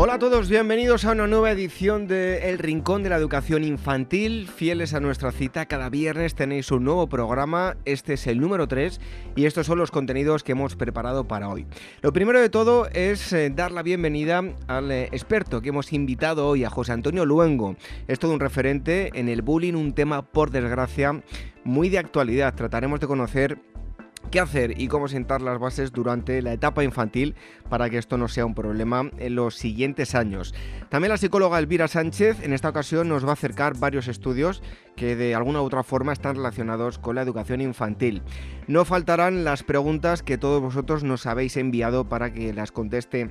Hola a todos, bienvenidos a una nueva edición de El Rincón de la Educación Infantil. Fieles a nuestra cita, cada viernes tenéis un nuevo programa, este es el número 3 y estos son los contenidos que hemos preparado para hoy. Lo primero de todo es eh, dar la bienvenida al eh, experto que hemos invitado hoy, a José Antonio Luengo. Es todo un referente en el bullying, un tema por desgracia muy de actualidad. Trataremos de conocer qué hacer y cómo sentar las bases durante la etapa infantil para que esto no sea un problema en los siguientes años. También la psicóloga Elvira Sánchez en esta ocasión nos va a acercar varios estudios que de alguna u otra forma están relacionados con la educación infantil. No faltarán las preguntas que todos vosotros nos habéis enviado para que las conteste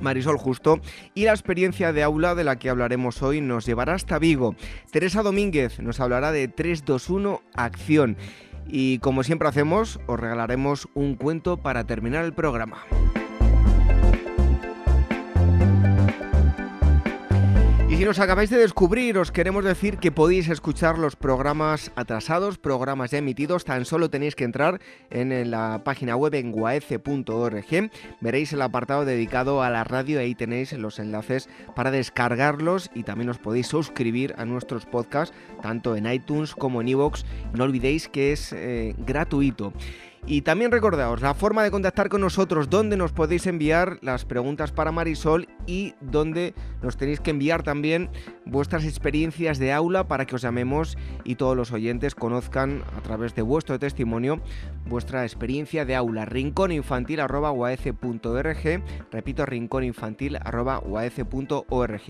Marisol Justo y la experiencia de aula de la que hablaremos hoy nos llevará hasta Vigo. Teresa Domínguez nos hablará de 321 Acción y como siempre hacemos, os regalaremos un cuento para terminar el programa. Si nos acabáis de descubrir, os queremos decir que podéis escuchar los programas atrasados, programas ya emitidos, tan solo tenéis que entrar en la página web en guaece.org, veréis el apartado dedicado a la radio, ahí tenéis los enlaces para descargarlos y también os podéis suscribir a nuestros podcasts, tanto en iTunes como en iVoox, no olvidéis que es eh, gratuito. Y también recordaos la forma de contactar con nosotros, donde nos podéis enviar las preguntas para Marisol y donde nos tenéis que enviar también vuestras experiencias de aula para que os llamemos y todos los oyentes conozcan a través de vuestro testimonio vuestra experiencia de aula. rincóninfantil.org, repito, rincóninfantil.org.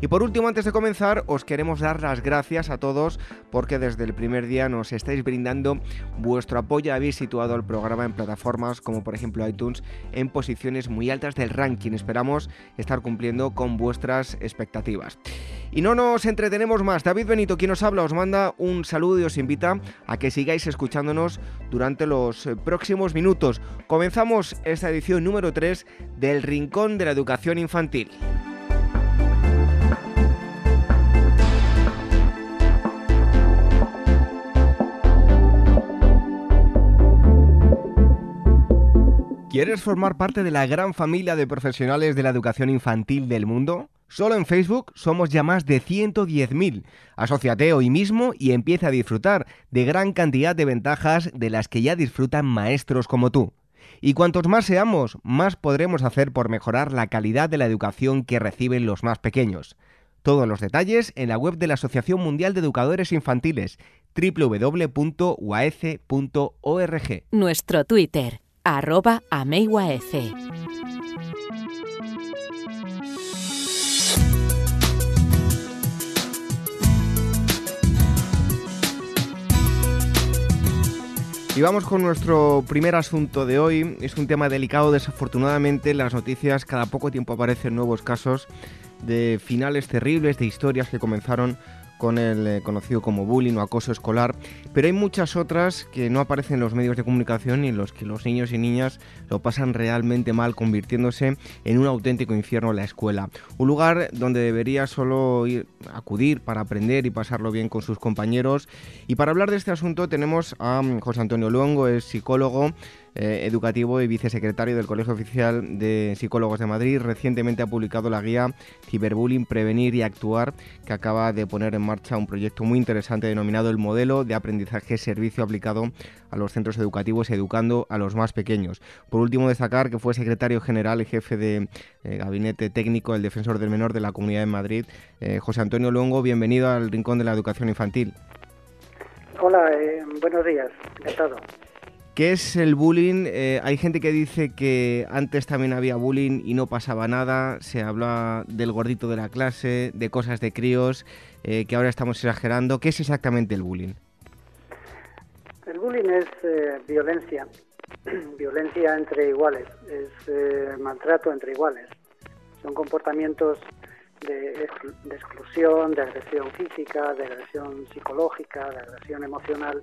Y por último, antes de comenzar, os queremos dar las gracias a todos porque desde el primer día nos estáis brindando vuestro apoyo. Habéis situado el programa en plataformas como por ejemplo iTunes en posiciones muy altas del ranking. Esperamos estar cumpliendo con vuestras expectativas. Y no nos entretenemos más. David Benito, quien nos habla, os manda un saludo y os invita a que sigáis escuchándonos durante los eh, próximos minutos. Comenzamos esta edición número 3 del Rincón de la Educación Infantil. ¿Quieres formar parte de la gran familia de profesionales de la educación infantil del mundo? Solo en Facebook somos ya más de 110.000. Asociate hoy mismo y empieza a disfrutar de gran cantidad de ventajas de las que ya disfrutan maestros como tú. Y cuantos más seamos, más podremos hacer por mejorar la calidad de la educación que reciben los más pequeños. Todos los detalles en la web de la Asociación Mundial de Educadores Infantiles www.uaece.org. Nuestro Twitter arroba. Y vamos con nuestro primer asunto de hoy. Es un tema delicado, desafortunadamente en las noticias cada poco tiempo aparecen nuevos casos de finales terribles, de historias que comenzaron con el eh, conocido como bullying o acoso escolar, pero hay muchas otras que no aparecen en los medios de comunicación y en los que los niños y niñas lo pasan realmente mal, convirtiéndose en un auténtico infierno la escuela. Un lugar donde debería solo ir, acudir para aprender y pasarlo bien con sus compañeros. Y para hablar de este asunto tenemos a mm, José Antonio Luongo, es psicólogo, eh, educativo y vicesecretario del Colegio Oficial de Psicólogos de Madrid. Recientemente ha publicado la guía Ciberbullying, Prevenir y Actuar, que acaba de poner en marcha un proyecto muy interesante denominado el modelo de aprendizaje servicio aplicado a los centros educativos educando a los más pequeños. Por último, destacar que fue secretario general y jefe de eh, gabinete técnico del defensor del menor de la Comunidad de Madrid, eh, José Antonio Longo. Bienvenido al Rincón de la Educación Infantil. Hola, buenos días, encantado. ¿Qué es el bullying? Eh, hay gente que dice que antes también había bullying y no pasaba nada. Se habla del gordito de la clase, de cosas de críos, eh, que ahora estamos exagerando. ¿Qué es exactamente el bullying? El bullying es eh, violencia, violencia entre iguales, es maltrato entre iguales. Son comportamientos de, de exclusión, de agresión física, de agresión psicológica, de agresión emocional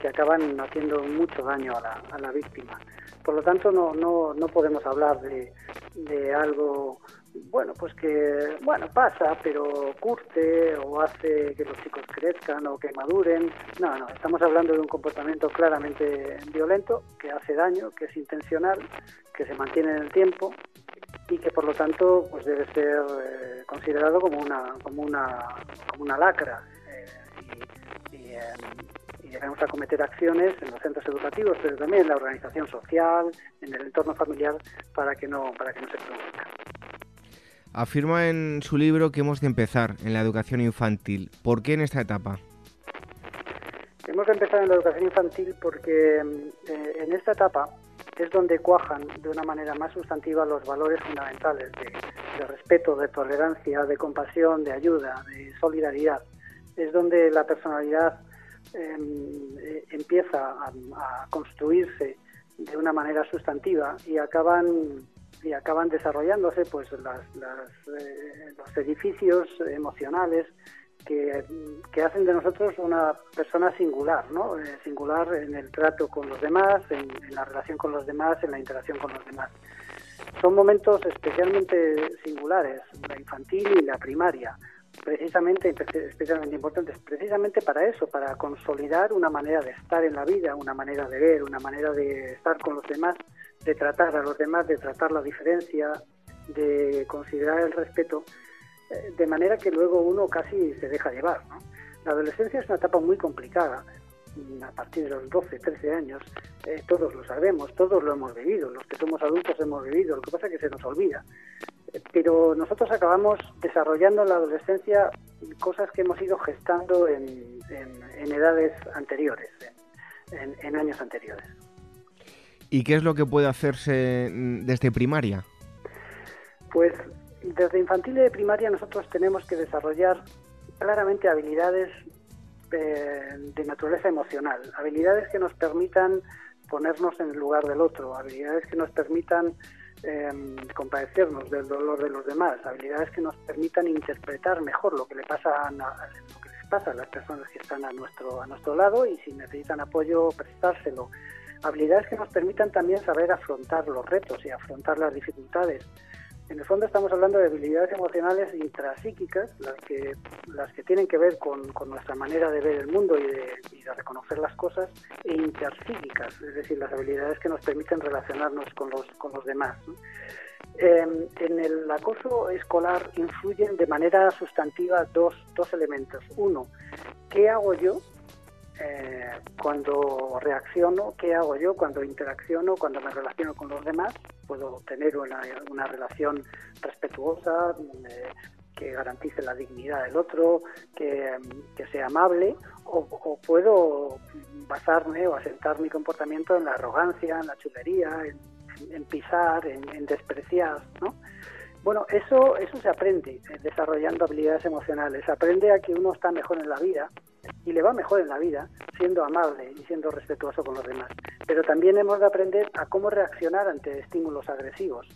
que acaban haciendo mucho daño a la, a la víctima. Por lo tanto, no, no, no podemos hablar de, de algo bueno, pues que, bueno, pasa, pero curte o hace que los chicos crezcan o que maduren. No, no, estamos hablando de un comportamiento claramente violento, que hace daño, que es intencional, que se mantiene en el tiempo y que por lo tanto pues debe ser eh, considerado como una, como una, como una lacra. Eh, eh, y debemos acometer acciones en los centros educativos, pero también en la organización social, en el entorno familiar, para que no, para que no se produzca. Afirma en su libro que hemos de empezar en la educación infantil. ¿Por qué en esta etapa? Hemos de empezar en la educación infantil porque eh, en esta etapa es donde cuajan de una manera más sustantiva los valores fundamentales de, respeto, de tolerancia, de compasión, de ayuda, de solidaridad. Es donde la personalidad eh, empieza a construirse de una manera sustantiva y acaban y acaban desarrollándose pues las, eh, los edificios emocionales que, hacen de nosotros una persona singular, ¿no? Eh, singular en el trato con los demás, en, la relación con los demás, en la interacción con los demás. Son momentos especialmente singulares, la infantil y la primaria, precisamente, especialmente importantes, precisamente para eso, para consolidar una manera de estar en la vida, una manera de ver, una manera de estar con los demás de tratar a los demás, de tratar la diferencia, de considerar el respeto, eh, de manera que luego uno casi se deja llevar. ¿no? La adolescencia es una etapa muy complicada, a partir de los 12, 13 años, eh, todos lo sabemos, todos lo hemos vivido, los que somos adultos hemos vivido, lo que pasa es que se nos olvida. Pero nosotros acabamos desarrollando en la adolescencia cosas que hemos ido gestando en, edades anteriores, en años anteriores. ¿Y qué es lo que puede hacerse mm, desde primaria? Pues desde infantil y de primaria nosotros tenemos que desarrollar claramente habilidades eh, de naturaleza emocional, habilidades que nos permitan ponernos en el lugar del otro, habilidades que nos permitan em, compadecernos del dolor de los demás, habilidades que nos permitan interpretar mejor lo que le pasa a, lo que les pasa a las personas que están a nuestro a nuestro lado y si necesitan apoyo prestárselo habilidades que nos permitan también saber afrontar los retos y afrontar las dificultades. En el fondo estamos hablando de habilidades emocionales intrapsíquicas, las que, las que tienen que ver con, nuestra manera de ver el mundo y de, reconocer las cosas, e interpsíquicas, es decir, las habilidades que nos permiten relacionarnos con los, con los demás. Em, en el acoso escolar influyen de manera sustantiva dos, dos elementos. Uno, ¿qué hago yo eh, cuando reacciono, qué hago yo cuando interacciono, cuando me relaciono con los demás, puedo tener una, relación respetuosa, eh, que garantice la dignidad del otro, que, sea amable, o, puedo basarme o asentar mi comportamiento en la arrogancia, en la chulería, en, pisar, en, despreciar, ¿no? Bueno, eso, eso se aprende eh, desarrollando habilidades emocionales. Aprende a que uno está mejor en la vida y le va mejor en la vida siendo amable y siendo respetuoso con los demás. Pero también hemos de aprender a cómo reaccionar ante estímulos agresivos,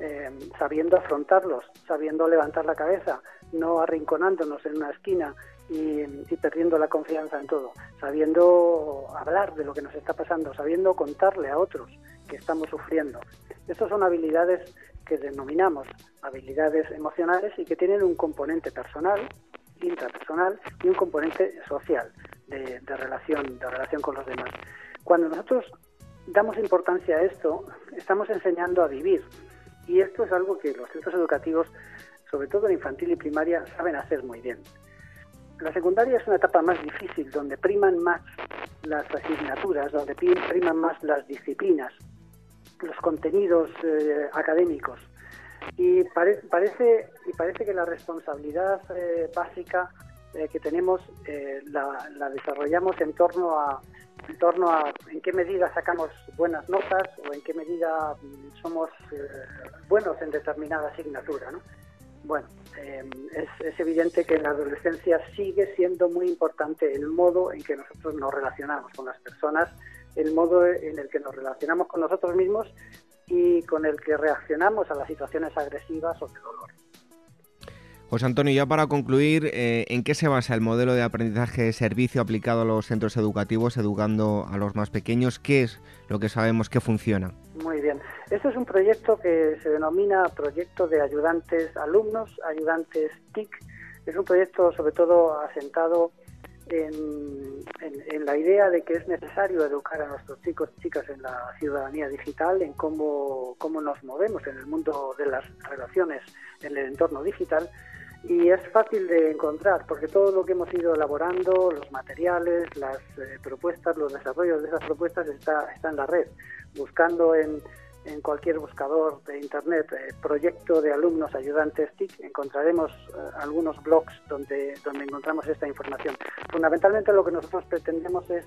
eh, sabiendo afrontarlos, sabiendo levantar la cabeza, no arrinconándonos en una esquina y, perdiendo la confianza en todo, sabiendo hablar de lo que nos está pasando, sabiendo contarle a otros estamos sufriendo. Estas son habilidades que denominamos habilidades emocionales y que tienen un componente personal, intrapersonal y un componente social de, relación, de relación con los demás. Cuando nosotros damos importancia a esto, estamos enseñando a vivir. Y esto es algo que los centros educativos, sobre todo en infantil y primaria, saben hacer muy bien. La secundaria es una etapa más difícil, donde priman más las asignaturas, donde priman más las disciplinas, los contenidos eh, académicos. Y parece, y parece que la responsabilidad eh, básica eh, que tenemos la, la, desarrollamos en torno a en torno a en qué medida sacamos buenas notas o en qué medida mm, somos buenos en determinada asignatura. ¿no? Bueno, es, es, evidente que en la adolescencia sigue siendo muy importante el modo en que nosotros nos relacionamos con las personas el modo en el que nos relacionamos con nosotros mismos y con el que reaccionamos a las situaciones agresivas o de dolor. José Antonio, ya para concluir, eh, ¿en qué se basa el modelo de aprendizaje servicio aplicado a los centros educativos, educando a los más pequeños? ¿Qué es lo que sabemos que funciona? Muy bien. Esto es un proyecto que se denomina Proyecto de Ayudantes Alumnos, Ayudantes TIC. Es un proyecto sobre todo asentado en, la idea de que es necesario educar a nuestros chicos y chicas en la ciudadanía digital, en cómo, cómo nos movemos en el mundo de las relaciones en el entorno digital. Y es fácil de encontrar porque todo lo que hemos ido elaborando, los materiales, las eh, propuestas, los desarrollos de esas propuestas está, está en la red. Buscando en, en cualquier buscador de Internet, eh, proyecto de alumnos ayudantes TIC, encontraremos eh, algunos blogs donde, donde encontramos esta información. Fundamentalmente lo que nosotros pretendemos es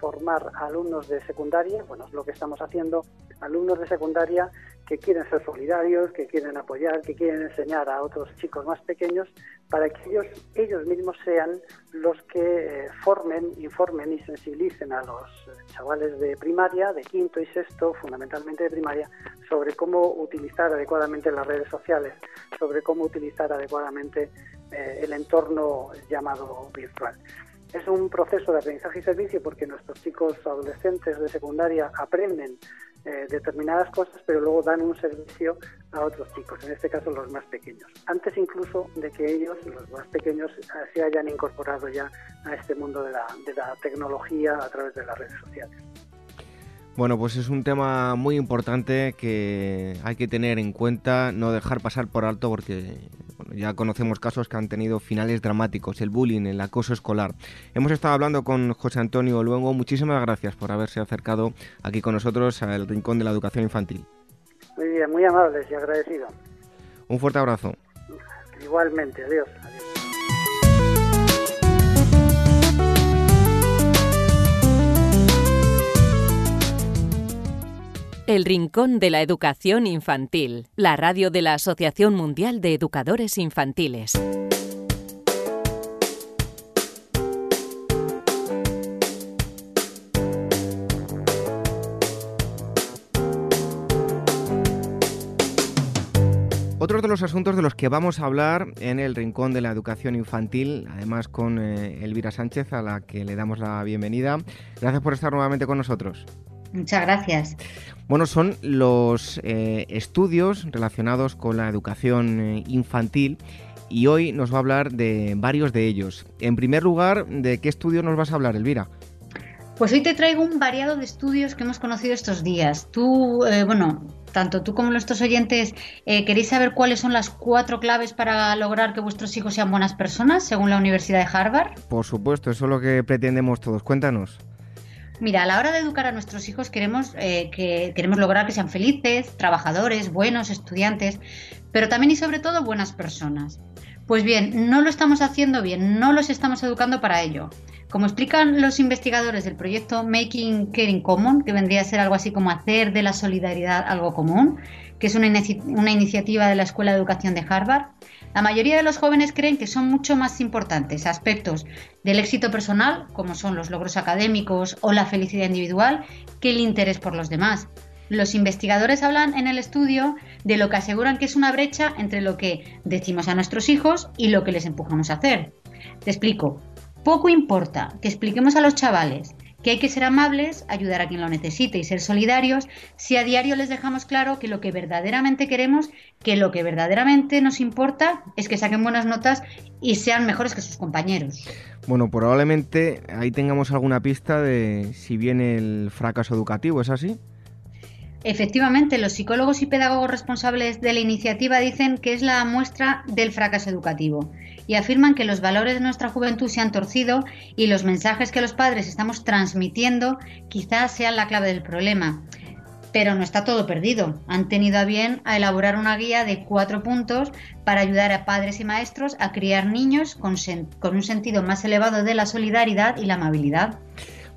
formar alumnos de secundaria, bueno, es lo que estamos haciendo, alumnos de secundaria que quieren ser solidarios, que quieren apoyar, que quieren enseñar a otros chicos más pequeños para que ellos, ellos mismos sean los que eh, formen, informen y sensibilicen a los chavales de primaria, de quinto y sexto, fundamentalmente de primaria, sobre cómo utilizar adecuadamente las redes sociales, sobre cómo utilizar adecuadamente eh, el entorno llamado virtual. Es un proceso de aprendizaje y servicio porque nuestros chicos adolescentes de secundaria aprenden eh, determinadas cosas, pero luego dan un servicio a otros chicos, en este caso los más pequeños, antes incluso de que ellos, los más pequeños, eh, se hayan incorporado ya a este mundo de la, de la tecnología a través de las redes sociales. Bueno, pues es un tema muy importante que hay que tener en cuenta, no dejar pasar por alto porque ya conocemos casos que han tenido finales dramáticos, el bullying, el acoso escolar. Hemos estado hablando con José Antonio Luengo, muchísimas gracias por haberse acercado aquí con nosotros al Rincón de la Educación Infantil. Muy bien, muy amables y agradecido. Un fuerte abrazo. Igualmente, adiós. El Rincón de la Educación Infantil, la radio de la Asociación Mundial de Educadores Infantiles. Otro de los asuntos de los que vamos a hablar en el Rincón de la Educación Infantil, además con eh, Elvira Sánchez, a la que le damos la bienvenida. Gracias por estar nuevamente con nosotros. Muchas gracias. Bueno, son los eh, estudios relacionados con la educación eh, infantil y hoy nos va a hablar de varios de ellos. En primer lugar, ¿de qué estudio nos vas a hablar, Elvira? Pues hoy te traigo un variado de estudios que hemos conocido estos días. Tú, eh, bueno, tanto tú como nuestros oyentes, ¿queréis saber cuáles son las cuatro claves para lograr que vuestros hijos sean buenas personas, según la Universidad de Harvard? Por supuesto, eso es lo que pretendemos todos. Cuéntanos. Mira, a la hora de educar a nuestros hijos queremos, eh, que, queremos lograr que sean felices, trabajadores, buenos, estudiantes, pero también y sobre todo buenas personas. Pues bien, no lo estamos haciendo bien, no los estamos educando para ello. Como explican los investigadores del proyecto Making Caring Common, que vendría a ser algo así como hacer de la solidaridad algo común, que es una, una iniciativa de la Escuela de Educación de Harvard, la mayoría de los jóvenes creen que son mucho más importantes aspectos del éxito personal, como son los logros académicos o la felicidad individual, que el interés por los demás. Los investigadores hablan en el estudio de lo que aseguran que es una brecha entre lo que decimos a nuestros hijos y lo que les empujamos a hacer. Te explico. Poco importa que expliquemos a los chavales que hay que ser amables, ayudar a quien lo necesite y ser solidarios si a diario les dejamos claro que lo que verdaderamente queremos, que lo que verdaderamente nos importa es que saquen buenas notas y sean mejores que sus compañeros. Bueno, probablemente ahí tengamos alguna pista de si viene el fracaso educativo, ¿es así? Efectivamente, los psicólogos y pedagogos responsables de la iniciativa dicen que es la muestra del fracaso educativo y afirman que los valores de nuestra juventud se han torcido y los mensajes que los padres estamos transmitiendo quizás sean la clave del problema. Pero no está todo perdido. Han tenido a bien a elaborar una guía de cuatro puntos para ayudar a padres y maestros a criar niños con, con un sentido más elevado de la solidaridad y la amabilidad.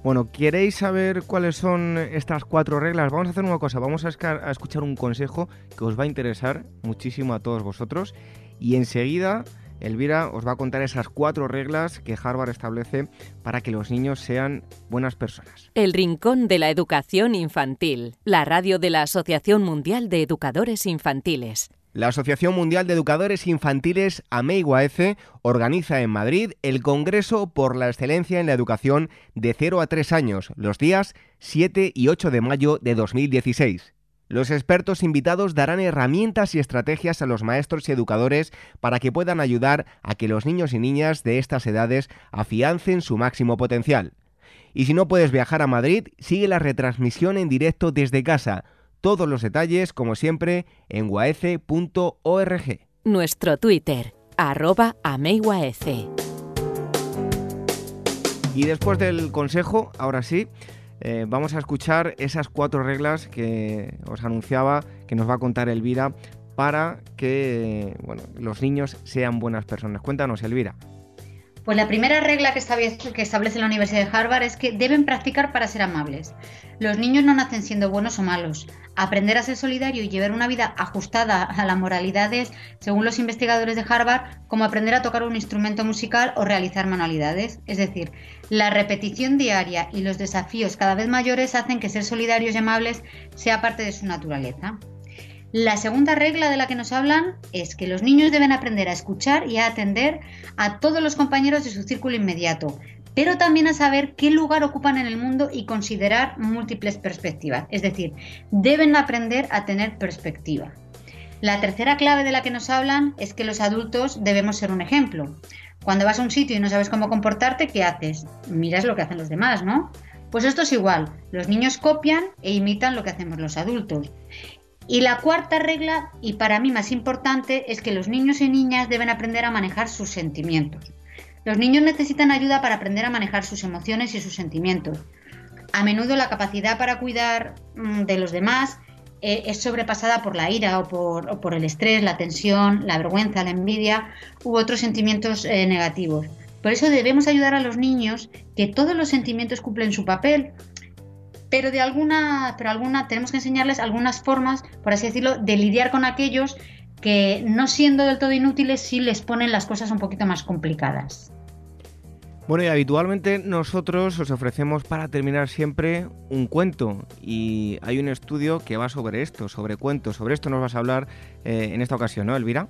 Bueno, ¿queréis saber cuáles son estas cuatro reglas? Vamos a hacer una cosa, vamos a, escuchar un consejo que os va a interesar muchísimo a todos vosotros y enseguida Elvira os va a contar esas cuatro reglas que Harvard establece para que los niños sean buenas personas. El Rincón de la Educación Infantil, la radio de la Asociación Mundial de Educadores Infantiles. La Asociación Mundial de Educadores Infantiles AMEIGUAECE organiza en Madrid el Congreso por la Excelencia en la Educación de 0 a 3 años, los días 7 y 8 de mayo de 2016. Los expertos invitados darán herramientas y estrategias a los maestros y educadores para que puedan ayudar a que los niños y niñas de estas edades afiancen su máximo potencial. Y si no puedes viajar a Madrid, sigue la retransmisión en directo desde casa. Todos los detalles, como siempre, en guaece.org. Nuestro Twitter, arroba Y después del consejo, ahora sí, eh, vamos a escuchar esas cuatro reglas que os anunciaba que nos va a contar Elvira para que los niños sean buenas personas. Cuéntanos, Elvira. Pues la primera regla que establece la Universidad de Harvard es que deben practicar para ser amables. Los niños no nacen siendo buenos o malos. Aprender a ser solidario y llevar una vida ajustada a las moralidades, según los investigadores de Harvard, como aprender a tocar un instrumento musical o realizar manualidades. Es decir, la repetición diaria y los desafíos cada vez mayores hacen que ser solidarios y amables sea parte de su naturaleza. La segunda regla de la que nos hablan es que los niños deben aprender a escuchar y a atender a todos los compañeros de su círculo inmediato, pero también a saber qué lugar ocupan en el mundo y considerar múltiples perspectivas. Es decir, deben aprender a tener perspectiva. La tercera clave de la que nos hablan es que los adultos debemos ser un ejemplo. Cuando vas a un sitio y no sabes cómo comportarte, ¿qué haces? Miras lo que hacen los demás, ¿no? Pues esto es igual. Los niños copian e imitan lo que hacemos los adultos. Y la cuarta regla, y para mí más importante, es que los niños y niñas deben aprender a manejar sus sentimientos. Los niños necesitan ayuda para aprender a manejar sus emociones y sus sentimientos. A menudo la capacidad para cuidar mm, de los demás eh, es sobrepasada por la ira o por, el estrés, la tensión, la vergüenza, la envidia u otros sentimientos eh, negativos. Por eso debemos ayudar a los niños que todos los sentimientos cumplen su papel pero de alguna, pero alguna, tenemos que enseñarles algunas formas, por así decirlo, de lidiar con aquellos que no siendo del todo inútiles sí les ponen las cosas un poquito más complicadas. Bueno, y habitualmente nosotros os ofrecemos para terminar siempre un cuento y hay un estudio que va sobre esto, sobre cuentos. Sobre esto nos vas a hablar eh, en esta ocasión, ¿no, Elvira?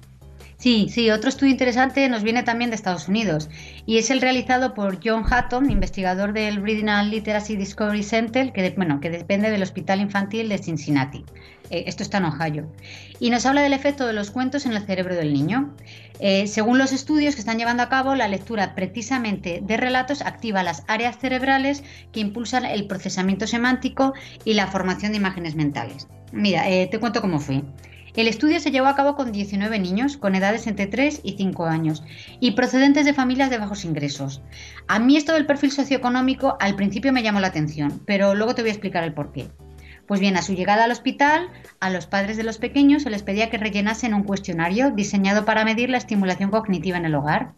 Sí, sí, otro estudio interesante nos viene también de Estados Unidos y es el realizado por John Hatton, investigador del Reading and Literacy Discovery Center, que, bueno, que depende del Hospital Infantil de Cincinnati. Eh, esto está en Ohio. Y nos habla del efecto de los cuentos en el cerebro del niño. Eh, según los estudios que están llevando a cabo, la lectura precisamente de relatos activa las áreas cerebrales que impulsan el procesamiento semántico y la formación de imágenes mentales. Mira, eh, te cuento cómo fue. El estudio se llevó a cabo con 19 niños con edades entre 3 y 5 años y procedentes de familias de bajos ingresos. A mí esto del perfil socioeconómico al principio me llamó la atención, pero luego te voy a explicar el porqué. Pues bien, a su llegada al hospital, a los padres de los pequeños se les pedía que rellenasen un cuestionario diseñado para medir la estimulación cognitiva en el hogar.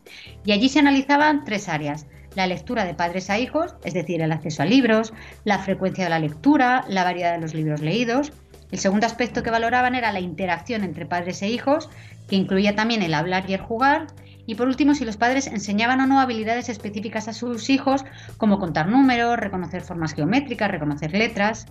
Y allí se analizaban tres áreas. La lectura de padres a hijos, es decir, el acceso a libros, la frecuencia de la lectura, la variedad de los libros leídos, el segundo aspecto que valoraban era la interacción entre padres e hijos, que incluía también el hablar y el jugar. Y por último, si los padres enseñaban o no habilidades específicas a sus hijos, como contar números, reconocer formas geométricas, reconocer letras.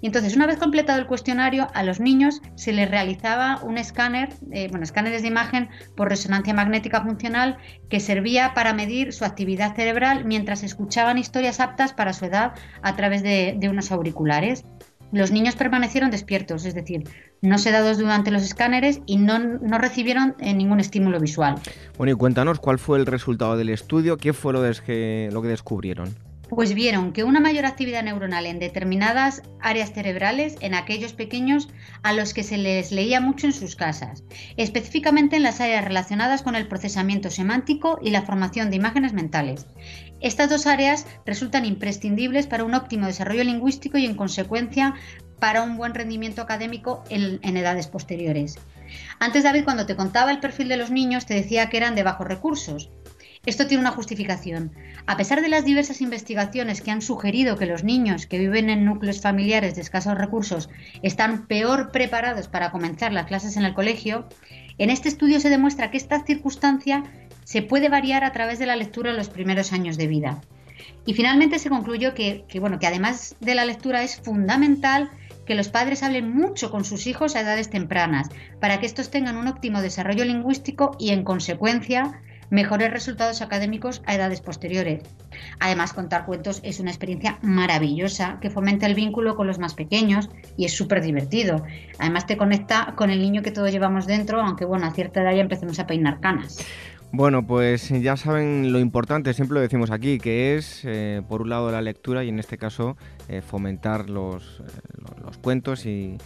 Y entonces, una vez completado el cuestionario, a los niños se les realizaba un escáner, eh, bueno, escáneres de imagen por resonancia magnética funcional que servía para medir su actividad cerebral mientras escuchaban historias aptas para su edad a través de unos auriculares. Los niños permanecieron despiertos, es decir, no sedados durante los escáneres y no, recibieron eh, ningún estímulo visual. Bueno, y cuéntanos cuál fue el resultado del estudio, qué fue lo, que, lo que descubrieron. Pues vieron que una mayor actividad neuronal en determinadas áreas cerebrales en aquellos pequeños a los que se les leía mucho en sus casas, específicamente en las áreas relacionadas con el procesamiento semántico y la formación de imágenes mentales. Estas dos áreas resultan imprescindibles para un óptimo desarrollo lingüístico y en consecuencia para un buen rendimiento académico en, edades posteriores. Antes David, cuando te contaba el perfil de los niños, te decía que eran de bajos recursos. Esto tiene una justificación. A pesar de las diversas investigaciones que han sugerido que los niños que viven en núcleos familiares de escasos recursos están peor preparados para comenzar las clases en el colegio, en este estudio se demuestra que esta circunstancia se puede variar a través de la lectura en los primeros años de vida. Y finalmente se concluyó que, bueno, que además de la lectura es fundamental que los padres hablen mucho con sus hijos a edades tempranas, para que estos tengan un óptimo desarrollo lingüístico y, en consecuencia, mejores resultados académicos a edades posteriores. Además, contar cuentos es una experiencia maravillosa que fomenta el vínculo con los más pequeños y es súper divertido. Además, te conecta con el niño que todos llevamos dentro, aunque bueno, a cierta edad ya empecemos a peinar canas. Bueno, pues ya saben lo importante, siempre lo decimos aquí, que es, eh, por un lado, la lectura y en este caso, eh, fomentar los, eh, los cuentos y,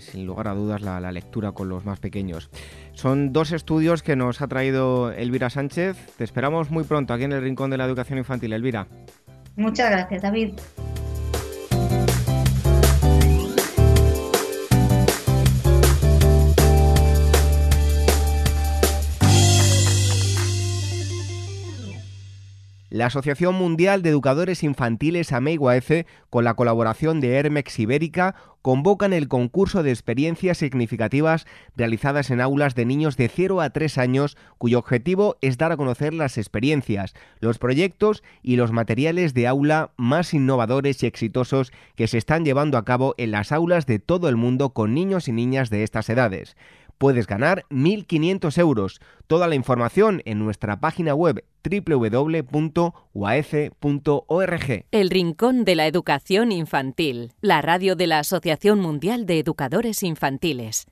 sin lugar a dudas, la, la, lectura con los más pequeños. Son dos estudios que nos ha traído Elvira Sánchez. Te esperamos muy pronto aquí en el Rincón de la Educación Infantil. Elvira. Muchas gracias, David. La Asociación Mundial de Educadores Infantiles AMEIGUAECE, con la colaboración de Hermex Ibérica, convocan el concurso de experiencias significativas realizadas en aulas de niños de 0 a 3 años, cuyo objetivo es dar a conocer las experiencias, los proyectos y los materiales de aula más innovadores y exitosos que se están llevando a cabo en las aulas de todo el mundo con niños y niñas de estas edades puedes ganar 1.500 euros. Toda la información en nuestra página web www.uaece.org. El Rincón de la Educación Infantil, la radio de la Asociación Mundial de Educadores Infantiles.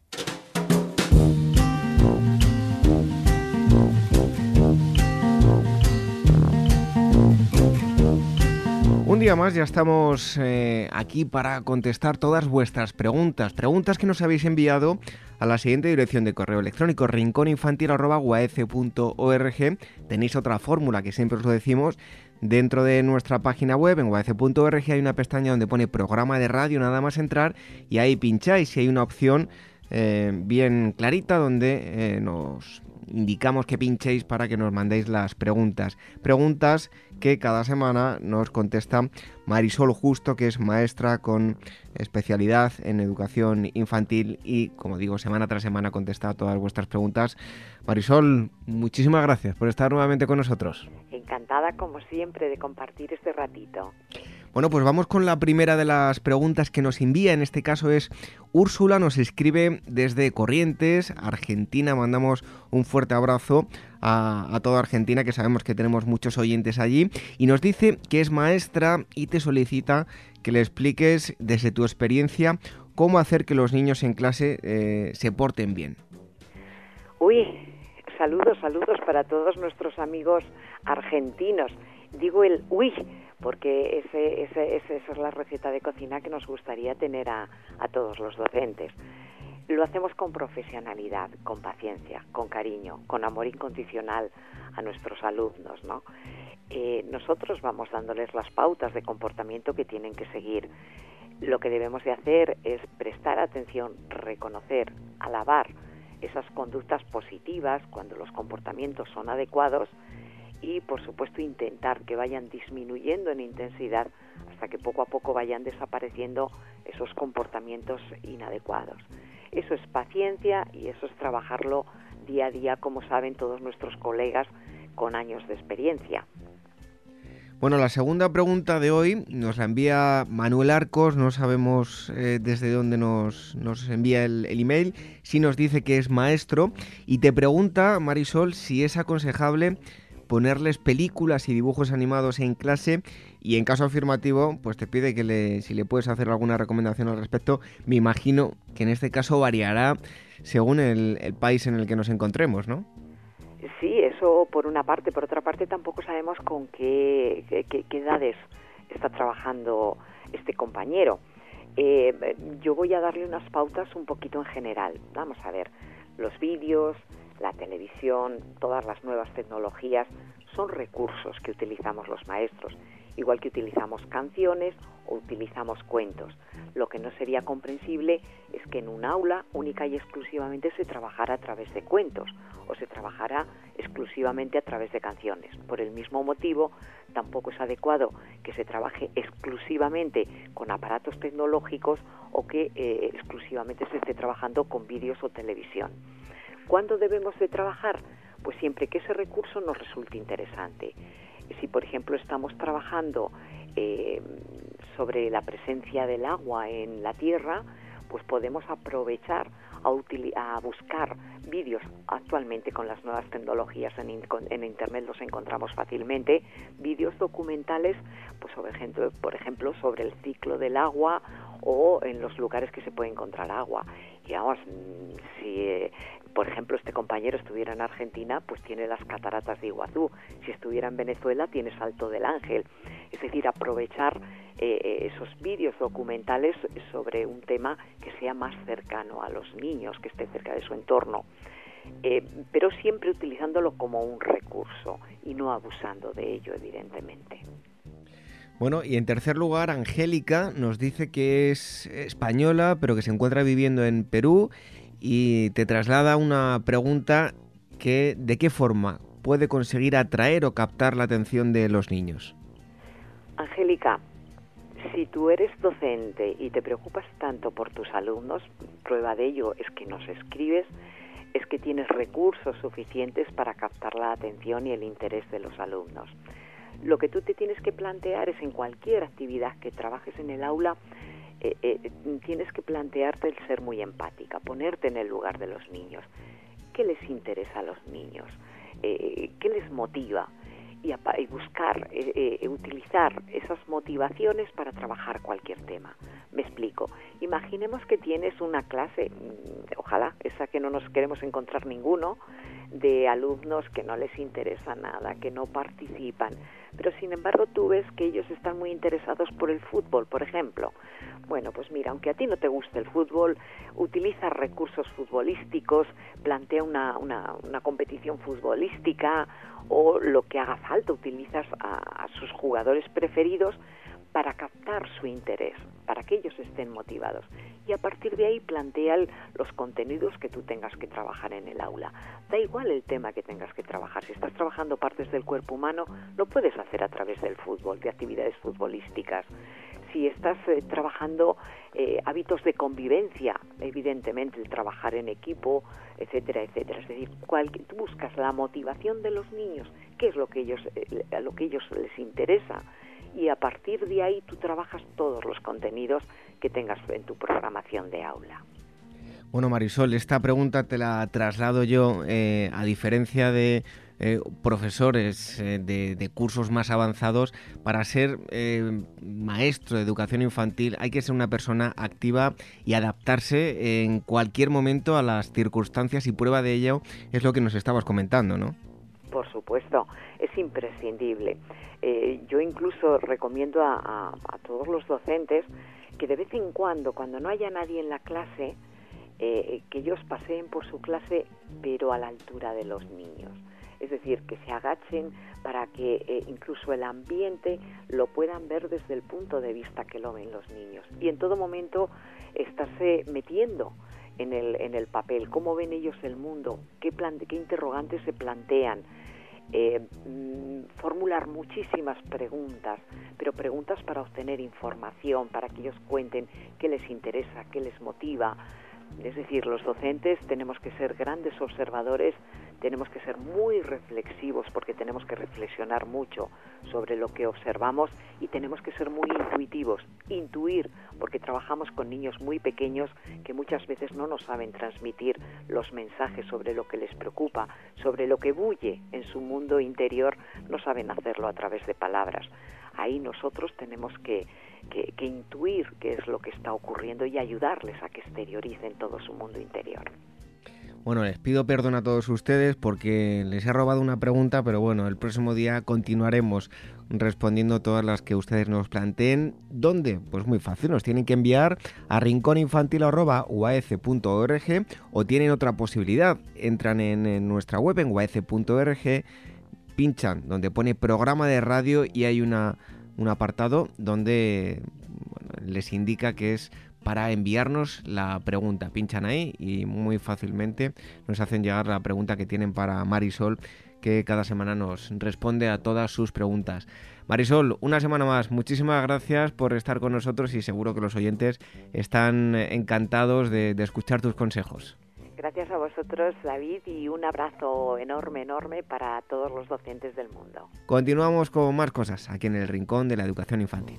Un día más ya estamos eh, aquí para contestar todas vuestras preguntas, preguntas que nos habéis enviado a la siguiente dirección de correo electrónico rincóninfantil.org. Tenéis otra fórmula que siempre os lo decimos. Dentro de nuestra página web en uac.org hay una pestaña donde pone programa de radio, nada más entrar y ahí pincháis y hay una opción eh, bien clarita donde eh, nos indicamos que pinchéis para que nos mandéis las preguntas. Preguntas que cada semana nos contesta Marisol Justo, que es maestra con especialidad en educación infantil y, como digo, semana tras semana contesta todas vuestras preguntas. Marisol, muchísimas gracias por estar nuevamente con nosotros. Encantada, como siempre, de compartir este ratito. Bueno, pues vamos con la primera de las preguntas que nos envía. En este caso es Úrsula, nos escribe desde Corrientes, Argentina. Mandamos un fuerte abrazo a, toda Argentina, que sabemos que tenemos muchos oyentes allí. Y nos dice que es maestra y te solicita que le expliques desde tu experiencia cómo hacer que los niños en clase eh, se porten bien. Uy, saludos, saludos para todos nuestros amigos argentinos. Digo el uy porque ese, esa es la receta de cocina que nos gustaría tener a, a todos los docentes. Lo hacemos con profesionalidad, con paciencia, con cariño, con amor incondicional a nuestros alumnos, ¿no? Eh, nosotros vamos dándoles las pautas de comportamiento que tienen que seguir. Lo que debemos de hacer es prestar atención, reconocer, alabar esas conductas positivas cuando los comportamientos son adecuados y por supuesto intentar que vayan disminuyendo en intensidad hasta que poco a poco vayan desapareciendo esos comportamientos inadecuados. Eso es paciencia y eso es trabajarlo día a día, como saben todos nuestros colegas con años de experiencia. Bueno, la segunda pregunta de hoy nos la envía Manuel Arcos, no sabemos eh, desde dónde nos, envía el, el, email, si nos dice que es maestro y te pregunta, Marisol, si es aconsejable ponerles películas y dibujos animados en clase y en caso afirmativo, pues te pide que le, si le puedes hacer alguna recomendación al respecto. Me imagino que en este caso variará según el, país en el que nos encontremos, ¿no? Sí, por una parte. Por otra parte, tampoco sabemos con qué, qué, edades está trabajando este compañero. Eh, yo voy a darle unas pautas un poquito en general. Vamos a ver, los vídeos, la televisión, todas las nuevas tecnologías son recursos que utilizamos los maestros, igual que utilizamos canciones o utilizamos cuentos. Lo que no sería comprensible es que en un aula única y exclusivamente se trabajara a través de cuentos o se trabajara exclusivamente a través de canciones. Por el mismo motivo, tampoco es adecuado que se trabaje exclusivamente con aparatos tecnológicos o que eh, exclusivamente se esté trabajando con vídeos o televisión. ¿Cuándo debemos de trabajar? Pues siempre que ese recurso nos resulte interesante. Si, por ejemplo, estamos trabajando eh, sobre la presencia del agua en la tierra, pues podemos aprovechar a, buscar vídeos. Actualmente con las nuevas tecnologías en, internet los encontramos fácilmente. Vídeos documentales pues sobre ejemplo, por ejemplo sobre el ciclo del agua o en los lugares que se puede encontrar agua. Y vamos si eh, por ejemplo, este compañero estuviera en Argentina, pues tiene las cataratas de Iguazú. Si estuviera en Venezuela, tiene Salto del Ángel. Es decir, aprovechar eh, esos vídeos documentales sobre un tema que sea más cercano a los niños, que esté cerca de su entorno. Eh, pero siempre utilizándolo como un recurso y no abusando de ello, evidentemente. Bueno, y en tercer lugar, Angélica nos dice que es española, pero que se encuentra viviendo en Perú y te traslada una pregunta que de qué forma puede conseguir atraer o captar la atención de los niños. Angélica, si tú eres docente y te preocupas tanto por tus alumnos, prueba de ello es que nos escribes, es que tienes recursos suficientes para captar la atención y el interés de los alumnos. Lo que tú te tienes que plantear es en cualquier actividad que trabajes en el aula, eh, eh, tienes que plantearte el ser muy empática, ponerte en el lugar de los niños. ¿Qué les interesa a los niños? Eh, ¿Qué les motiva? Y, buscar, utilizar esas motivaciones para trabajar cualquier tema. Me explico. Imaginemos que tienes una clase, mm, ojalá, esa que no nos queremos encontrar ninguno, de alumnos que no les interesa nada, que no participan, pero sin embargo tú ves que ellos están muy interesados por el fútbol, por ejemplo. Bueno, pues mira, aunque a ti no te guste el fútbol, utiliza recursos futbolísticos, plantea una, una, una competición futbolística o lo que haga falta, utilizas a, a sus jugadores preferidos para captar su interés, para que ellos estén motivados. Y a partir de ahí plantea los contenidos que tú tengas que trabajar en el aula. Da igual el tema que tengas que trabajar. Si estás trabajando partes del cuerpo humano, lo puedes hacer a través del fútbol, de actividades futbolísticas. Si estás eh, trabajando eh, hábitos de convivencia, evidentemente el trabajar en equipo, etcétera, etcétera. Es decir, tú buscas la motivación de los niños, qué es lo que ellos, eh, a lo que ellos les interesa y a partir de ahí tú trabajas todos los contenidos que tengas en tu programación de aula. Bueno, Marisol, esta pregunta te la traslado yo, eh, a diferencia de eh, profesores eh, de, cursos más avanzados, para ser maestro de educación infantil hay que ser una persona activa y adaptarse en cualquier momento a las circunstancias y prueba de ello es lo que nos estabas comentando, ¿no? Por supuesto, es imprescindible. Eh, yo incluso recomiendo a, todos los docentes que de vez en cuando, cuando no haya nadie en la clase, eh, que ellos paseen por su clase, pero a la altura de los niños. Es decir, que se agachen para que eh, incluso el ambiente lo puedan ver desde el punto de vista que lo ven los niños. Y en todo momento estarse metiendo en el, en el papel, cómo ven ellos el mundo, qué, qué interrogantes se plantean, eh, mm, formular muchísimas preguntas, pero preguntas para obtener información, para que ellos cuenten qué les interesa, qué les motiva. Es decir, los docentes tenemos que ser grandes observadores tenemos que ser muy reflexivos porque tenemos que reflexionar mucho sobre lo que observamos y tenemos que ser muy intuitivos, intuir, porque trabajamos con niños muy pequeños que muchas veces no nos saben transmitir los mensajes sobre lo que les preocupa, sobre lo que bulle en su mundo interior, no saben hacerlo a través de palabras. Ahí nosotros tenemos que, que, que intuir qué es lo que está ocurriendo y ayudarles a que exterioricen todo su mundo interior. Bueno, les pido perdón a todos ustedes porque les he robado una pregunta, pero bueno, el próximo día continuaremos respondiendo todas las que ustedes nos planteen. ¿Dónde? Pues muy fácil, nos tienen que enviar a rincóninfantil.uaez.org o tienen otra posibilidad. Entran en, nuestra web en uaez.org, pinchan donde pone programa de radio y hay una, un apartado donde les indica que es para enviarnos la pregunta. Pinchan ahí y muy fácilmente nos hacen llegar la pregunta que tienen para Marisol, que cada semana nos responde a todas sus preguntas. Marisol, una semana más, muchísimas gracias por estar con nosotros y seguro que los oyentes están encantados de, escuchar tus consejos. Gracias a vosotros, David, y un abrazo enorme, enorme para todos los docentes del mundo. Continuamos con más cosas aquí en el Rincón de la Educación Infantil.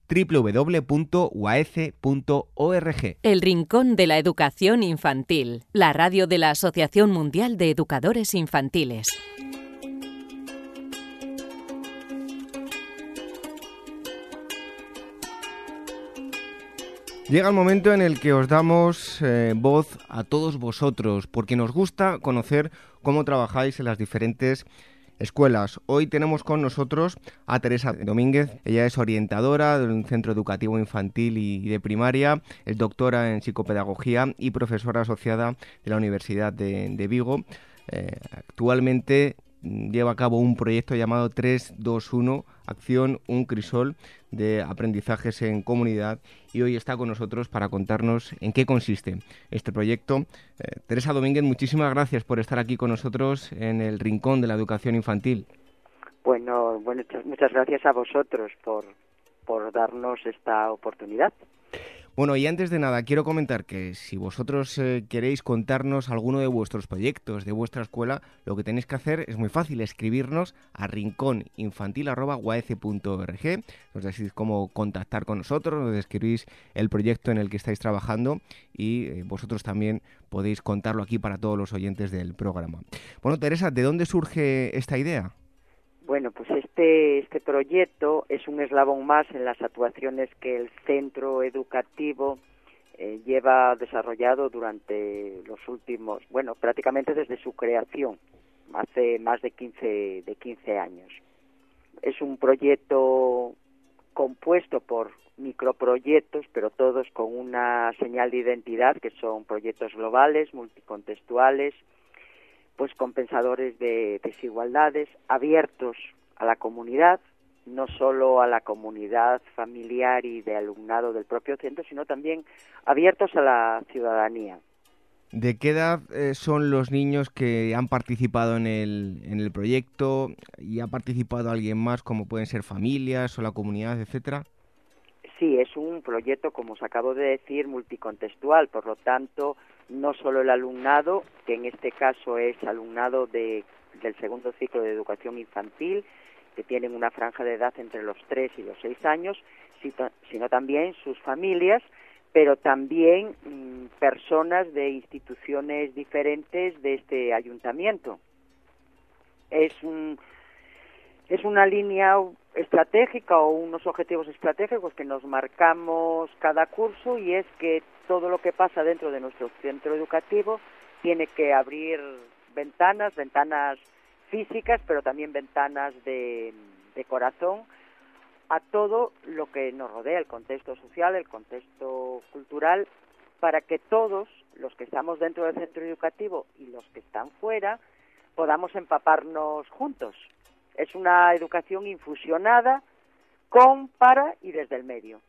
www.uaece.org. El Rincón de la Educación Infantil, la radio de la Asociación Mundial de Educadores Infantiles. Llega el momento en el que os damos eh, voz a todos vosotros, porque nos gusta conocer cómo trabajáis en las diferentes escuelas. Hoy tenemos con nosotros a Teresa Domínguez. Ella es orientadora de un centro educativo infantil y de primaria, es doctora en psicopedagogía y profesora asociada de la Universidad de, Vigo. Eh, actualmente lleva a cabo un proyecto llamado 321 Acción Un Crisol de aprendizajes en comunidad y hoy está con nosotros para contarnos en qué consiste este proyecto. Eh, Teresa Domínguez, muchísimas gracias por estar aquí con nosotros en el Rincón de la Educación Infantil. Bueno, bueno muchas gracias a vosotros por, por darnos esta oportunidad. Bueno, y antes de nada, quiero comentar que si vosotros eh, queréis contarnos alguno de vuestros proyectos de vuestra escuela, lo que tenéis que hacer es muy fácil, escribirnos a rincóninfantil.org, nos decís cómo contactar con nosotros, nos describís el proyecto en el que estáis trabajando y eh, vosotros también podéis contarlo aquí para todos los oyentes del programa. Bueno, Teresa, ¿de dónde surge esta idea? Bueno, pues este, este proyecto es un eslabón más en las actuaciones que el centro educativo eh, lleva desarrollado durante los últimos, bueno, prácticamente desde su creación, hace más de 15, de 15 años. Es un proyecto compuesto por microproyectos, pero todos con una señal de identidad, que son proyectos globales, multicontextuales, pues compensadores de desigualdades, abiertos a la comunidad, no solo a la comunidad familiar y de alumnado del propio centro, sino también abiertos a la ciudadanía. ¿De qué edad eh, son los niños que han participado en el, en el proyecto y ha participado alguien más, como pueden ser familias o la comunidad, etcétera? Sí, es un proyecto, como os acabo de decir, multicontextual, por lo tanto, no solo el alumnado, que en este caso es alumnado de, del segundo ciclo de educación infantil, que tienen una franja de edad entre los 3 y los 6 años, sino también sus familias, pero también mm, personas de instituciones diferentes de este ayuntamiento. Es un, es una línea estratégica o unos objetivos estratégicos que nos marcamos cada curso y es que todo lo que pasa dentro de nuestro centro educativo tiene que abrir ventanas, ventanas físicas, pero también ventanas de, de corazón a todo lo que nos rodea, el contexto social, el contexto cultural, para que todos los que estamos dentro del centro educativo y los que están fuera podamos empaparnos juntos es una educación infusionada con, para y desde el medio.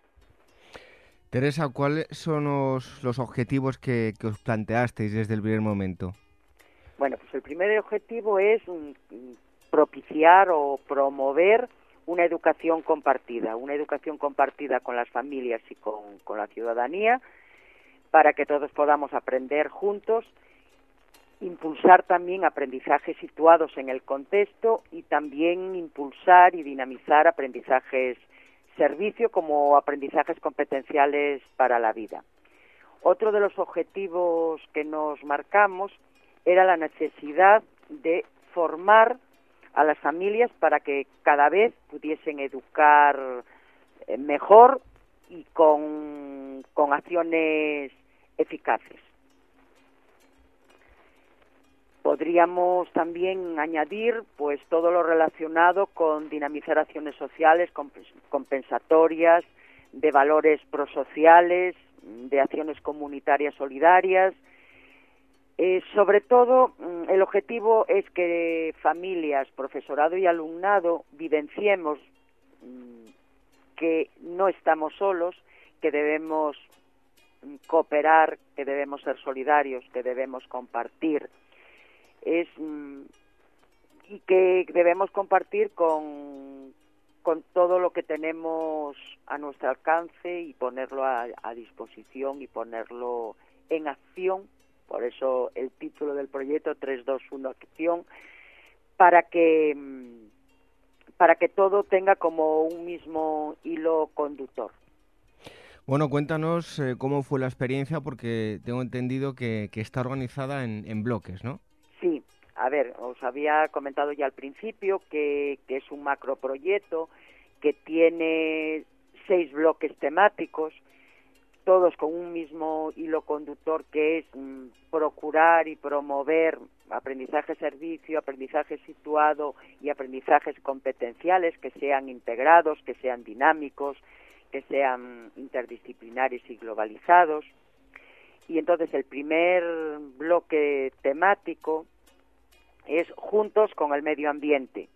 Teresa, ¿cuáles son los, objetivos que, os planteasteis desde el primer momento? Bueno, pues el primer objetivo es propiciar o promover una educación compartida, una educación compartida con las familias y con la ciudadanía, para que todos podamos aprender juntos impulsar también aprendizajes situados en el contexto y también impulsar y dinamizar aprendizajes servicio como aprendizajes competenciales para la vida. Otro de los objetivos que nos marcamos era la necesidad de formar a las familias para que cada vez pudiesen educar eh, mejor y con, con acciones eficaces. Podríamos también añadir pues todo lo relacionado con dinamizar acciones sociales compensatorias, de valores prosociales, de acciones comunitarias solidarias. Eh, sobre todo, mm, el objetivo es que familias, profesorado y alumnado vivenciemos mm, que no estamos solos, que debemos cooperar, que debemos ser solidarios, que debemos compartir. Es mm, y que debemos compartir con, con todo lo que tenemos a nuestro alcance y ponerlo a, disposición y ponerlo en acción. Por eso el título del proyecto 321 Acción, para que, mm, para que todo tenga como un mismo hilo conductor. Bueno, cuéntanos eh, cómo fue la experiencia, porque tengo entendido que, que está organizada en, en bloques, ¿no? A ver, os había comentado ya al principio que, es un macroproyecto que tiene seis bloques temáticos, todos con un mismo hilo conductor que es mm, procurar y promover aprendizaje servicio, aprendizaje situado y aprendizajes competenciales que sean integrados, que sean dinámicos, que sean interdisciplinarios y globalizados. Y entonces el primer bloque temático es juntos con el medio ambiente.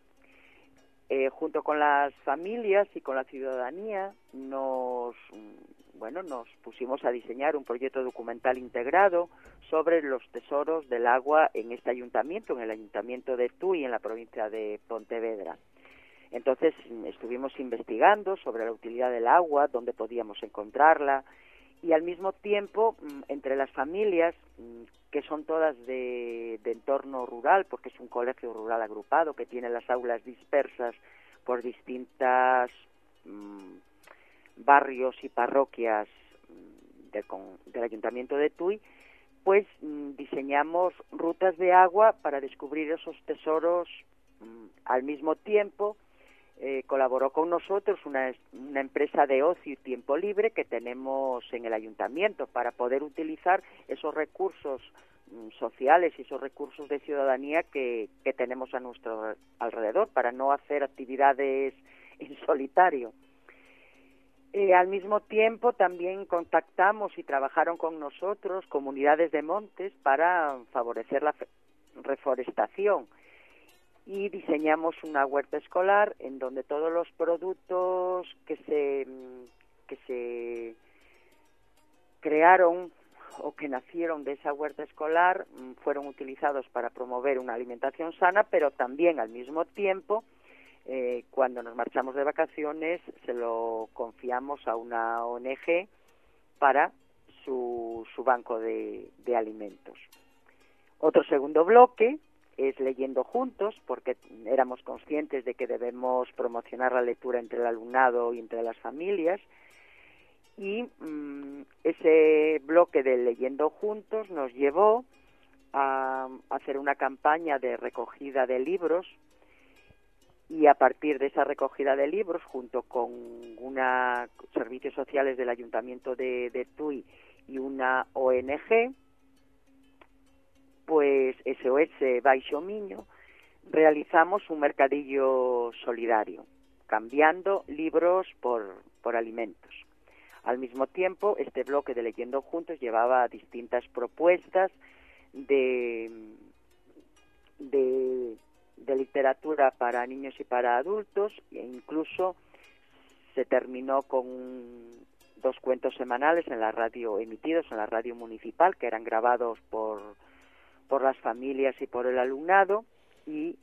Eh, junto con las familias y con la ciudadanía nos bueno nos pusimos a diseñar un proyecto documental integrado sobre los tesoros del agua en este ayuntamiento, en el ayuntamiento de Tui, en la provincia de Pontevedra. Entonces estuvimos investigando sobre la utilidad del agua, dónde podíamos encontrarla y al mismo tiempo mm, entre las familias mm, que son todas de, entorno rural, porque es un colegio rural agrupado que tiene las aulas dispersas por distintas mm, barrios y parroquias del, Ayuntamiento de Tui, pues diseñamos rutas de agua para descubrir esos tesoros al mismo tiempo eh, colaboró con nosotros una, empresa de ocio y tiempo libre que tenemos en el ayuntamiento para poder utilizar esos recursos mm, sociales y esos recursos de ciudadanía que, que tenemos a nuestro alrededor para no hacer actividades en solitario. Eh, al mismo tiempo también contactamos y trabajaron con nosotros comunidades de montes para favorecer la reforestación y diseñamos una huerta escolar en donde todos los productos que se que se crearon o que nacieron de esa huerta escolar mm, fueron utilizados para promover una alimentación sana, pero también al mismo tiempo, eh, cuando nos marchamos de vacaciones, se lo confiamos a una ONG para su, su banco de alimentos. Otro segundo bloque es leyendo juntos, porque éramos conscientes de que debemos promocionar la lectura entre el alumnado y entre las familias. Y mm, ese bloque de leyendo juntos nos llevó a hacer una campaña de recogida de libros y a partir de esa recogida de libros, junto con una servicios sociales del Ayuntamiento de, de Tui y una ONG, pues SOS Baixo Miño, realizamos un mercadillo solidario, cambiando libros por, por alimentos. Al mismo tiempo, este bloque de Leyendo Juntos llevaba distintas propuestas de, de, de literatura para niños y para adultos, e incluso se terminó con dos cuentos semanales en la radio emitidos en la radio municipal que eran grabados por por las familias y por el alumnado y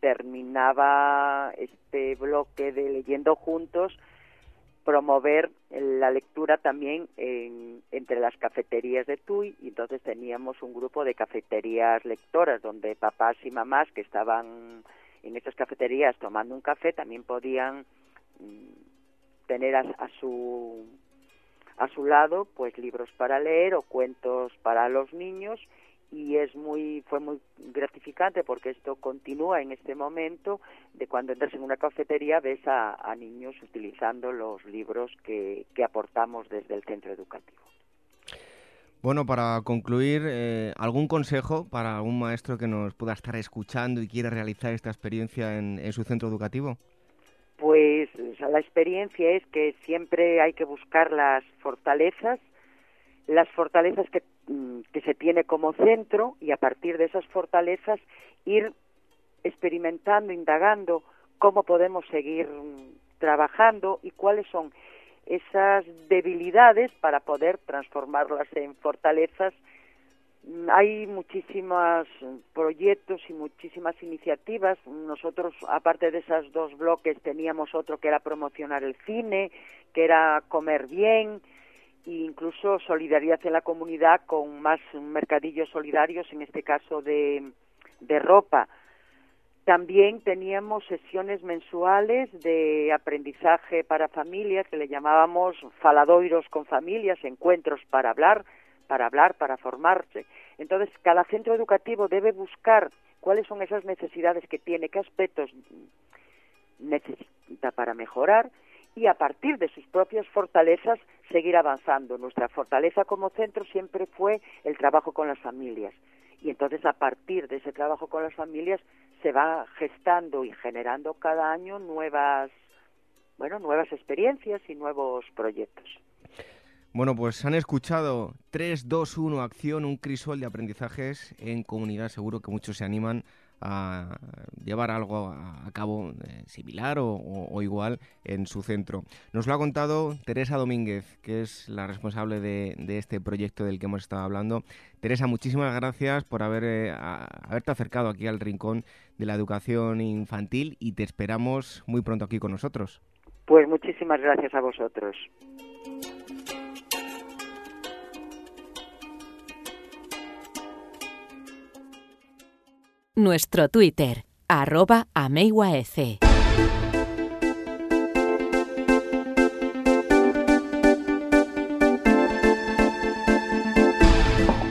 terminaba este bloque de leyendo juntos promover la lectura también entre las cafeterías de Tui y entonces teníamos un grupo de cafeterías lectoras donde papás y mamás que estaban en estas cafeterías tomando un café también podían mm, tener a, a su a su lado pues libros para leer o cuentos para los niños y es muy fue muy gratificante porque esto continúa en este momento de cuando entras en una cafetería ves a, niños utilizando los libros que, aportamos desde el centro educativo. Bueno, para concluir, eh, ¿algún consejo para algún maestro que nos pueda estar escuchando y quiera realizar esta experiencia en, en su centro educativo? Pues la experiencia es que siempre hay que buscar las fortalezas, las fortalezas que que se tiene como centro y a partir de esas fortalezas ir experimentando, indagando cómo podemos seguir mm, trabajando y cuáles son esas debilidades para poder transformarlas en fortalezas. Mm, hay muchísimos proyectos y muchísimas iniciativas. Nosotros, aparte de esos dos bloques, teníamos otro que era promocionar el cine, que era comer bien, e incluso solidaridad en la comunidad con más mercadillos solidarios, en este caso de, de ropa. También teníamos sesiones mensuales de aprendizaje para familias que le llamábamos faladoiros con familias, encuentros para hablar, para hablar, para formarse. Entonces, cada centro educativo debe buscar cuáles son esas necesidades que tiene, qué aspectos necesita para mejorar y a partir de sus propias fortalezas seguir avanzando. Nuestra fortaleza como centro siempre fue el trabajo con las familias. Y entonces a partir de ese trabajo con las familias se va gestando y generando cada año nuevas bueno, nuevas experiencias y nuevos proyectos. Bueno, pues han escuchado 3, 2, 1, acción, un crisol de aprendizajes en comunidad. Seguro que muchos se animan a llevar algo a, cabo eh, similar o, igual en su centro. Nos lo ha contado Teresa Domínguez, que es la responsable de, este proyecto del que hemos estado hablando. Teresa, muchísimas gracias por haber, eh, haberte acercado aquí al rincón de la educación infantil y te esperamos muy pronto aquí con nosotros. Pues muchísimas gracias a vosotros. Nuestro Twitter, arroba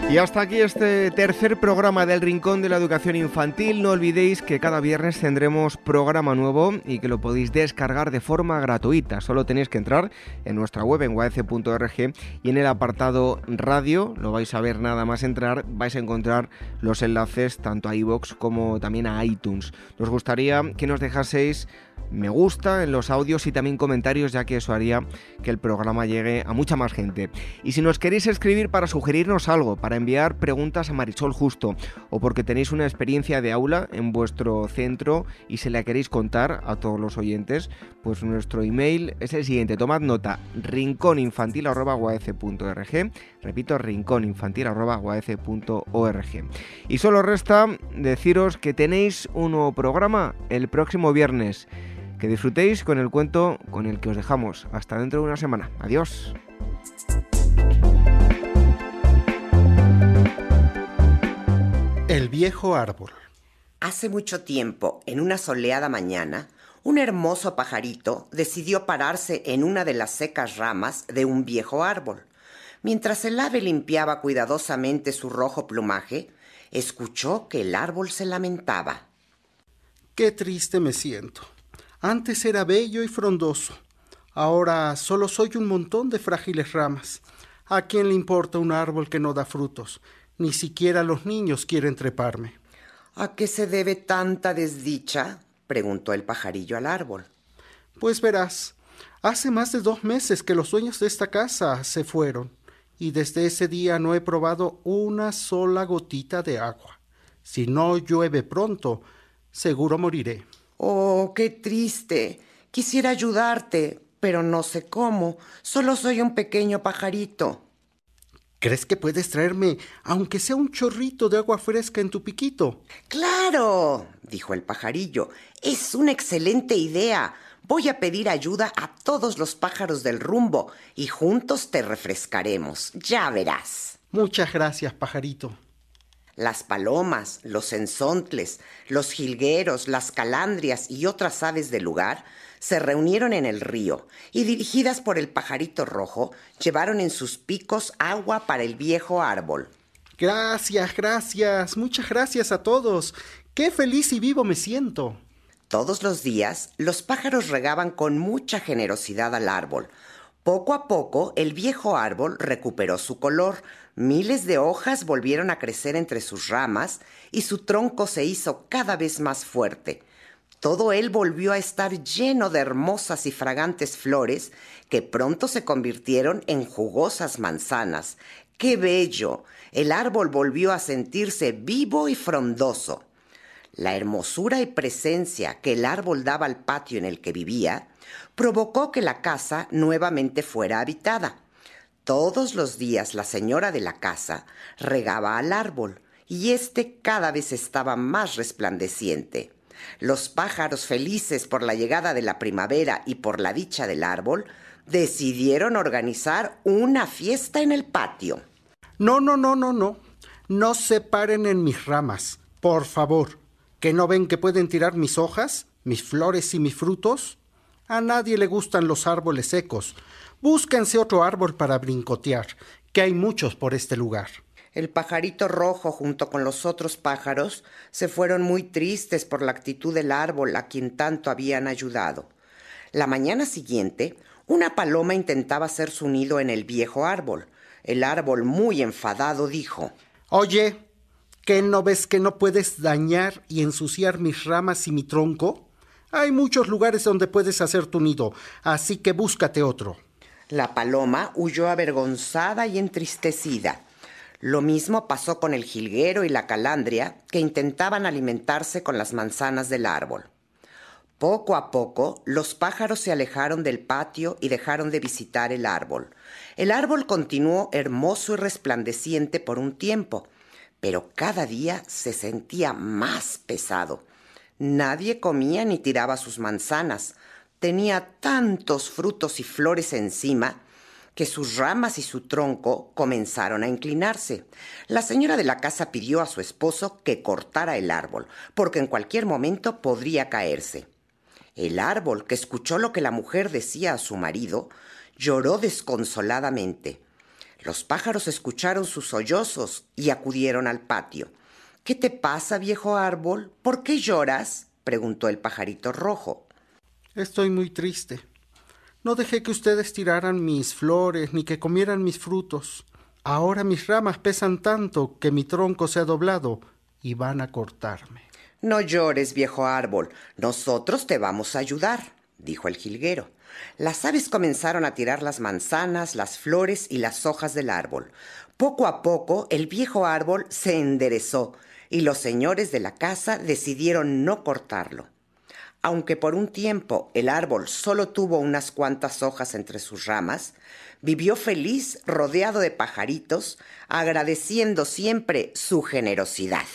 Y hasta aquí este tercer programa del Rincón de la Educación Infantil. No olvidéis que cada viernes tendremos programa nuevo y que lo podéis descargar de forma gratuita. Solo tenéis que entrar en nuestra web en uac.org y en el apartado radio, lo vais a ver nada más entrar, vais a encontrar los enlaces tanto a iVoox como también a iTunes. Nos gustaría que nos dejaseis me gusta en los audios y también comentarios, ya que eso haría que el programa llegue a mucha más gente. Y si nos queréis escribir para sugerirnos algo, para enviar preguntas a Marisol Justo, o porque tenéis una experiencia de aula en vuestro centro y se la queréis contar a todos los oyentes, pues nuestro email es el siguiente. Tomad nota, rincóninfantil.org. Repito, rincóninfantil.org. Y solo resta deciros que tenéis un nuevo programa el próximo viernes. Que disfrutéis con el cuento con el que os dejamos. Hasta dentro de una semana. Adiós. El viejo árbol. Hace mucho tiempo, en una soleada mañana, un hermoso pajarito decidió pararse en una de las secas ramas de un viejo árbol. Mientras el ave limpiaba cuidadosamente su rojo plumaje, escuchó que el árbol se lamentaba. Qué triste me siento. Antes era bello y frondoso. Ahora solo soy un montón de frágiles ramas. ¿A quién le importa un árbol que no da frutos? Ni siquiera los niños quieren treparme. ¿A qué se debe tanta desdicha? preguntó el pajarillo al árbol. Pues verás, hace más de dos meses que los dueños de esta casa se fueron, y desde ese día no he probado una sola gotita de agua. Si no llueve pronto, seguro moriré. Oh, qué triste. Quisiera ayudarte, pero no sé cómo. Solo soy un pequeño pajarito. ¿Crees que puedes traerme, aunque sea un chorrito de agua fresca en tu piquito? Claro, dijo el pajarillo. Es una excelente idea. Voy a pedir ayuda a todos los pájaros del rumbo y juntos te refrescaremos. Ya verás. Muchas gracias, pajarito las palomas, los enzontles, los jilgueros, las calandrias y otras aves del lugar se reunieron en el río y dirigidas por el pajarito rojo llevaron en sus picos agua para el viejo árbol. Gracias, gracias, muchas gracias a todos. Qué feliz y vivo me siento. Todos los días los pájaros regaban con mucha generosidad al árbol. Poco a poco el viejo árbol recuperó su color, Miles de hojas volvieron a crecer entre sus ramas y su tronco se hizo cada vez más fuerte. Todo él volvió a estar lleno de hermosas y fragantes flores que pronto se convirtieron en jugosas manzanas. ¡Qué bello! El árbol volvió a sentirse vivo y frondoso. La hermosura y presencia que el árbol daba al patio en el que vivía provocó que la casa nuevamente fuera habitada. Todos los días la señora de la casa regaba al árbol y éste cada vez estaba más resplandeciente. Los pájaros felices por la llegada de la primavera y por la dicha del árbol decidieron organizar una fiesta en el patio. No, no, no, no, no. No se paren en mis ramas, por favor. ¿Que no ven que pueden tirar mis hojas, mis flores y mis frutos? A nadie le gustan los árboles secos. Búsquense otro árbol para brincotear, que hay muchos por este lugar. El pajarito rojo junto con los otros pájaros se fueron muy tristes por la actitud del árbol a quien tanto habían ayudado. La mañana siguiente, una paloma intentaba hacer su nido en el viejo árbol. El árbol, muy enfadado, dijo Oye, ¿qué no ves que no puedes dañar y ensuciar mis ramas y mi tronco? Hay muchos lugares donde puedes hacer tu nido, así que búscate otro. La paloma huyó avergonzada y entristecida. Lo mismo pasó con el jilguero y la calandria, que intentaban alimentarse con las manzanas del árbol. Poco a poco, los pájaros se alejaron del patio y dejaron de visitar el árbol. El árbol continuó hermoso y resplandeciente por un tiempo, pero cada día se sentía más pesado. Nadie comía ni tiraba sus manzanas. Tenía tantos frutos y flores encima que sus ramas y su tronco comenzaron a inclinarse. La señora de la casa pidió a su esposo que cortara el árbol, porque en cualquier momento podría caerse. El árbol, que escuchó lo que la mujer decía a su marido, lloró desconsoladamente. Los pájaros escucharon sus sollozos y acudieron al patio. ¿Qué te pasa, viejo árbol? ¿Por qué lloras? preguntó el pajarito rojo. Estoy muy triste. No dejé que ustedes tiraran mis flores ni que comieran mis frutos. Ahora mis ramas pesan tanto que mi tronco se ha doblado y van a cortarme. No llores, viejo árbol, nosotros te vamos a ayudar, dijo el jilguero. Las aves comenzaron a tirar las manzanas, las flores y las hojas del árbol. Poco a poco el viejo árbol se enderezó y los señores de la casa decidieron no cortarlo. Aunque por un tiempo el árbol solo tuvo unas cuantas hojas entre sus ramas, vivió feliz rodeado de pajaritos, agradeciendo siempre su generosidad.